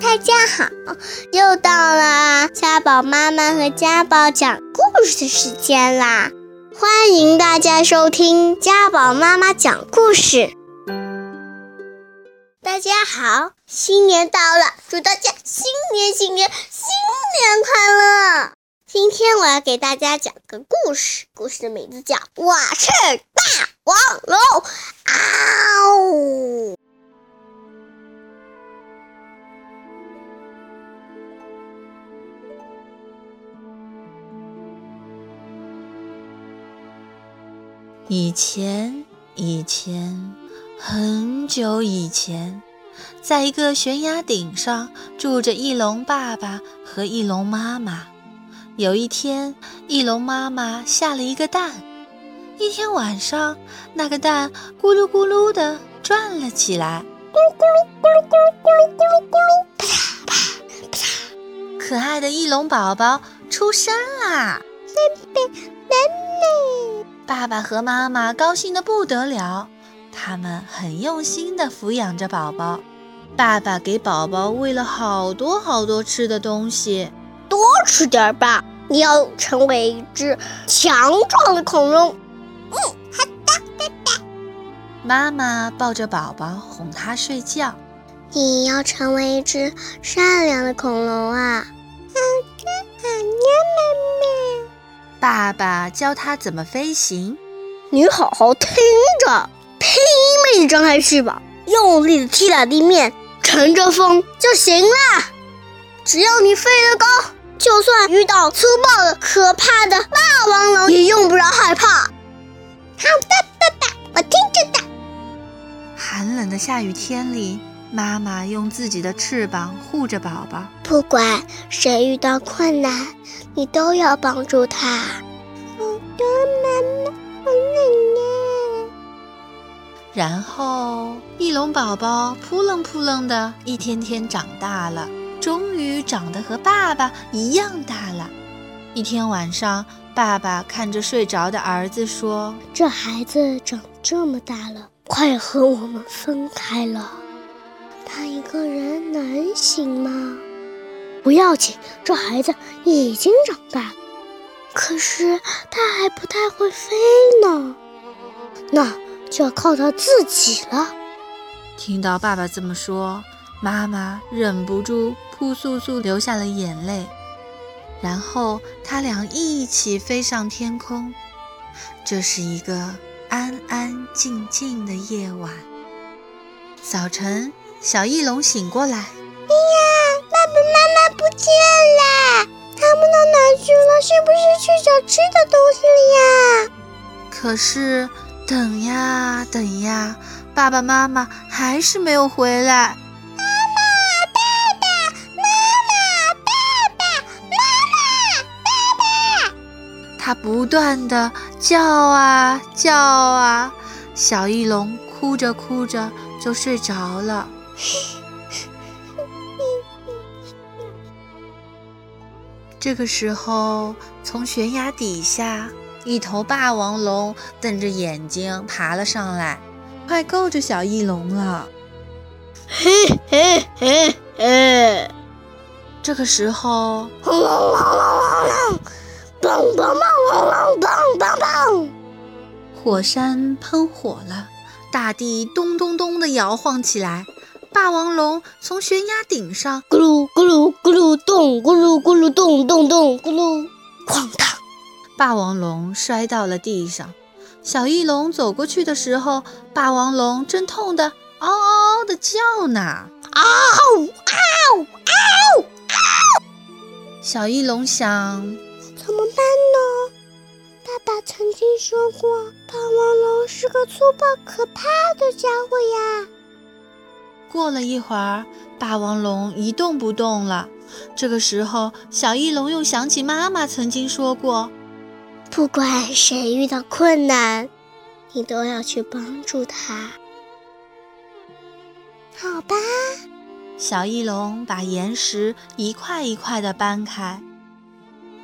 大家好，又到了家宝妈妈和家宝讲故事的时间啦！欢迎大家收听家宝妈妈讲故事。大家好，新年到了，祝大家新年新年新年快乐！今天我要给大家讲个故事，故事的名字叫《我是大王龙》。嗷！以前，以前，很久以前，在一个悬崖顶上住着翼龙爸爸和翼龙妈妈。有一天，翼龙妈妈下了一个蛋。一天晚上，那个蛋咕噜咕噜地转了起来，咕噜咕噜咕噜咕噜咕噜咕噜咕噜，啪啪啪。可爱的翼龙宝宝出生啦！贝贝妹妹。爸爸和妈妈高兴得不得了，他们很用心地抚养着宝宝。爸爸给宝宝喂了好多好多吃的东西，多吃点吧，你要成为一只强壮的恐龙。嗯，好的，拜拜。妈妈抱着宝宝哄他睡觉。你要成为一只善良的恐龙啊！爸爸教他怎么飞行，你好好听着，拼命地张开翅膀，用力地踢打地面，乘着风就行了。只要你飞得高，就算遇到粗暴的、可怕的霸王龙，也用不着害怕。好的，爸爸，我听着的。寒冷的下雨天里，妈妈用自己的翅膀护着宝宝，不管谁遇到困难。你都要帮助他。好的，妈妈，好奶奶。然后，翼龙宝宝扑棱扑棱的，一天天长大了，终于长得和爸爸一样大了。一天晚上，爸爸看着睡着的儿子说：“这孩子长这么大了，快和我们分开了。他一个人能行吗？”不要紧，这孩子已经长大，可是他还不太会飞呢，那就要靠他自己了。听到爸爸这么说，妈妈忍不住扑簌簌流下了眼泪。然后他俩一起飞上天空。这是一个安安静静的夜晚。早晨，小翼龙醒过来。哎呀，爸爸妈妈不见了！他们到哪去了？是不是去找吃的东西了呀？可是等呀等呀，爸爸妈妈还是没有回来。妈妈，爸爸，妈妈，爸爸，妈妈，爸爸！他不断的叫啊叫啊，小翼龙哭着哭着就睡着了。这个时候，从悬崖底下，一头霸王龙瞪着眼睛爬了上来，快够着小翼龙了。嘿嘿嘿嘿！这个时候，轰隆隆隆隆砰砰砰砰砰砰！火山喷火了，大地咚咚咚地摇晃起来。霸王龙从悬崖顶上咕噜咕噜咕噜咚，咕噜咕噜咚咚咚，咕噜哐当，霸王龙摔到了地上。小翼龙走过去的时候，霸王龙正痛得嗷嗷的叫呢，嗷嗷嗷嗷！小翼龙想，怎么办呢？爸爸曾经说过，霸王龙是个粗暴可怕的家伙呀。过了一会儿，霸王龙一动不动了。这个时候，小翼龙又想起妈妈曾经说过：“不管谁遇到困难，你都要去帮助他。”好吧，小翼龙把岩石一块一块地搬开。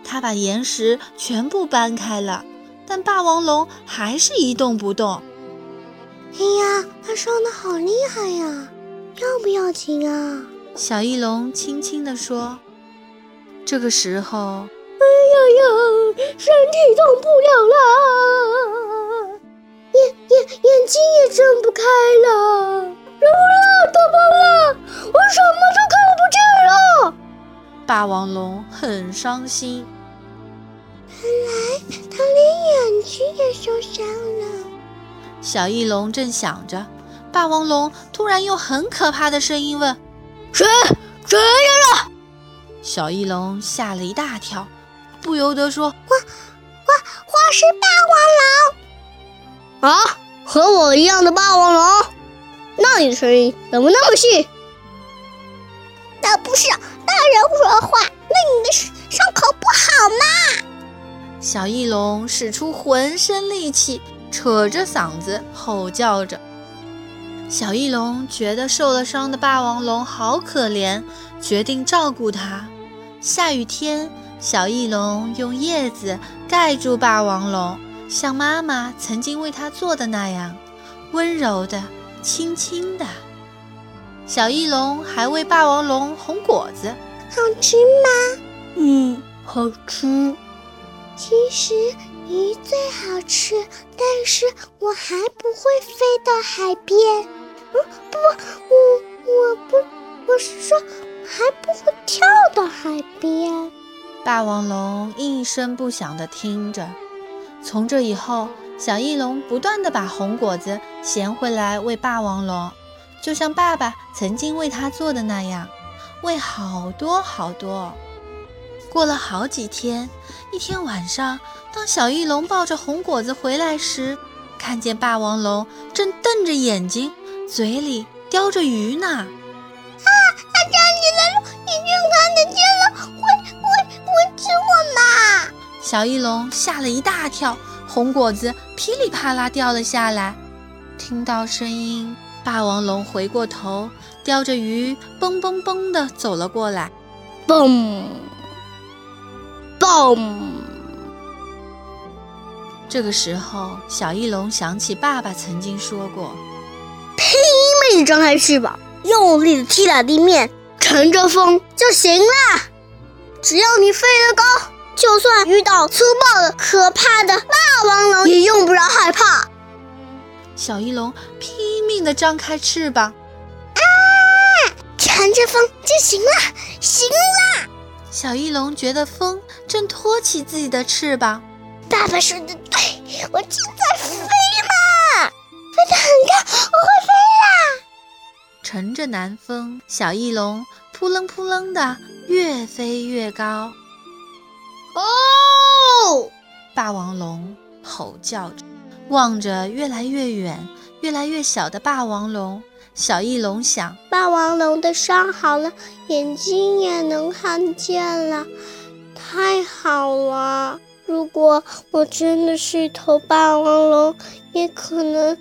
他把岩石全部搬开了，但霸王龙还是一动不动。哎呀，他伤得好厉害呀！要不要紧啊？小翼龙轻轻地说。这个时候，哎呀呀，身体动不了了，眼眼眼睛也睁不开了，怎么了？怎么了？我什么都看不见了。霸王龙很伤心。看来他连眼睛也受伤了。小翼龙正想着，霸王龙突然用很可怕的声音问：“谁？谁来了？”小翼龙吓了一大跳，不由得说：“我，我，我是霸王龙啊！和我一样的霸王龙？那你的声音怎么那么细？不是大人说话，那你的伤口不好吗？”小翼龙使出浑身力气，扯着嗓子吼叫着。小翼龙觉得受了伤的霸王龙好可怜，决定照顾它。下雨天，小翼龙用叶子盖住霸王龙，像妈妈曾经为它做的那样，温柔的、轻轻的。小翼龙还喂霸王龙红果子，好吃吗？嗯，好吃。其实鱼最好吃，但是我还不会飞到海边。嗯，不，我我不，我是说还不会跳到海边。霸王龙一声不响地听着。从这以后，小翼龙不断地把红果子衔回来喂霸王龙，就像爸爸曾经为他做的那样，喂好多好多。过了好几天，一天晚上，当小翼龙抱着红果子回来时，看见霸王龙正瞪着眼睛。嘴里叼着鱼呢！啊！他找你来了，你就看得见了，会会会吃我吗？小翼龙吓了一大跳，红果子噼里啪啦掉了下来。听到声音，霸王龙回过头，叼着鱼，蹦蹦蹦的走了过来。蹦蹦。这个时候，小翼龙想起爸爸曾经说过。拼命张开翅膀，用力的踢打地面，乘着风就行了。只要你飞得高，就算遇到粗暴的、可怕的霸王龙，也用不着害怕。小翼龙拼命地张开翅膀，啊，乘着风就行了，行了。小翼龙觉得风正托起自己的翅膀。爸爸说的对，我正在飞呢，飞得很高，我会飞啦。乘着南风，小翼龙扑棱扑棱的越飞越高。哦！霸王龙吼叫着，望着越来越远、越来越小的霸王龙。小翼龙想：霸王龙的伤好了，眼睛也能看见了，太好了！如果我真的是一头霸王龙，也可能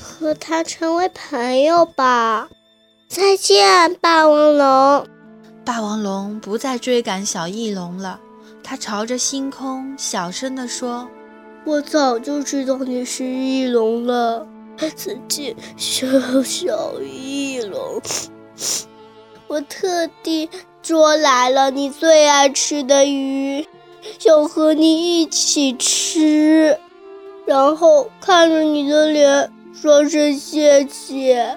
和它成为朋友吧。再见，霸王龙。霸王龙不再追赶小翼龙了，它朝着星空小声地说：“我早就知道你是翼龙了。自己，小小翼龙。我特地捉来了你最爱吃的鱼，想和你一起吃，然后看着你的脸说声谢谢。”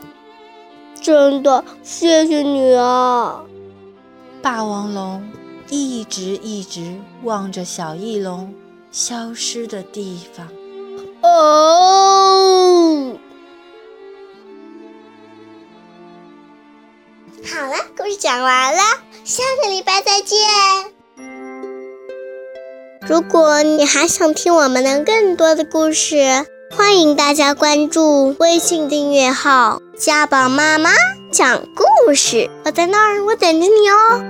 真的，谢谢你啊！霸王龙一直一直望着小翼龙消失的地方。哦，好了，故事讲完了，下个礼拜再见。如果你还想听我们的更多的故事，欢迎大家关注微信订阅号“家宝妈妈讲故事”，我在那儿，我等着你哦。